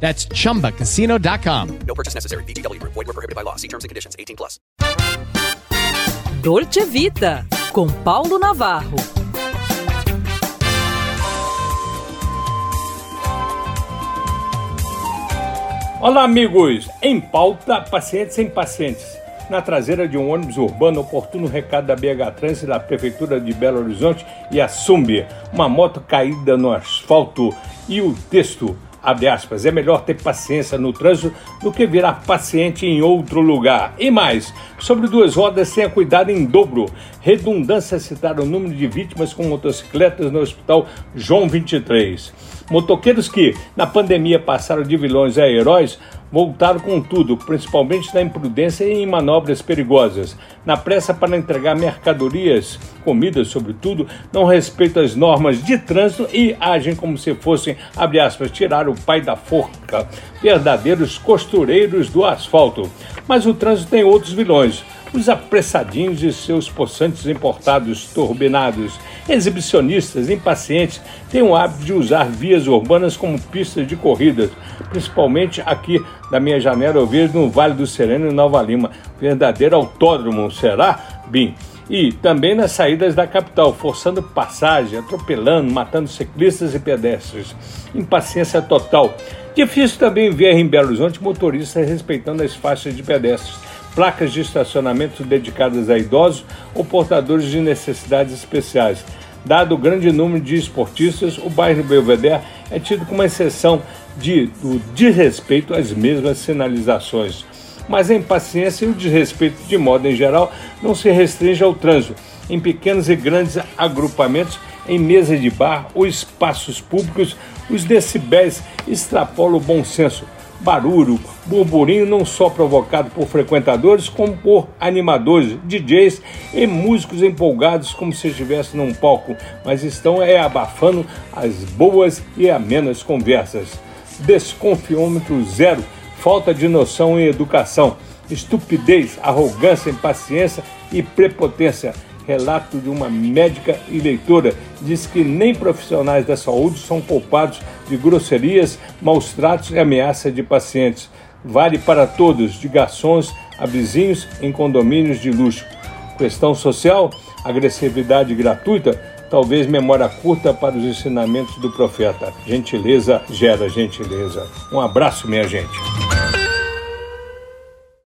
That's chumbacasino.com. No purchase necessary. VGW Group. Void were prohibited by law. See terms and conditions. 18 plus. Dolce Vita, com Paulo Navarro. Olá, amigos! Em pauta, pacientes sem pacientes. Na traseira de um ônibus urbano, oportuno recado da BH Trans e da Prefeitura de Belo Horizonte e a Sumbi. Uma moto caída no asfalto e o texto, abre aspas, é melhor ter paciência no trânsito do que virar paciente em outro lugar. E mais, sobre duas rodas, tenha cuidado em dobro. Redundância citar o número de vítimas com motocicletas no Hospital João 23. Motoqueiros que, na pandemia, passaram de vilões a heróis, voltaram com tudo, principalmente na imprudência e em manobras perigosas. Na pressa para entregar mercadorias, comidas sobretudo, não respeitam as normas de trânsito e agem como se fossem, abre aspas, tirar o pai da forca, verdadeiros costureiros do asfalto. Mas o trânsito tem outros vilões. Os apressadinhos e seus possantes importados turbinados, exibicionistas, impacientes, têm o hábito de usar vias urbanas como pistas de corridas, principalmente aqui da minha janela eu vejo no Vale do Sereno e Nova Lima. Verdadeiro autódromo, será? Bim. E também nas saídas da capital, forçando passagem, atropelando, matando ciclistas e pedestres. Impaciência total. Difícil também ver em Belo Horizonte motoristas respeitando as faixas de pedestres placas de estacionamento dedicadas a idosos ou portadores de necessidades especiais. Dado o grande número de esportistas, o bairro Belvedere é tido como exceção de, do desrespeito às mesmas sinalizações. Mas a impaciência e o desrespeito, de modo em geral, não se restringe ao trânsito. Em pequenos e grandes agrupamentos, em mesas de bar ou espaços públicos, os decibéis extrapolam o bom senso barulho, burburinho não só provocado por frequentadores, como por animadores, DJs e músicos empolgados como se estivesse num palco, mas estão é abafando as boas e amenas conversas. Desconfiômetro zero, falta de noção e educação, estupidez, arrogância, impaciência e prepotência relato de uma médica e leitora diz que nem profissionais da saúde são culpados de grosserias, maus tratos e ameaça de pacientes. Vale para todos, de garçons a vizinhos em condomínios de luxo. Questão social, agressividade gratuita, talvez memória curta para os ensinamentos do profeta. Gentileza gera gentileza. Um abraço, minha gente.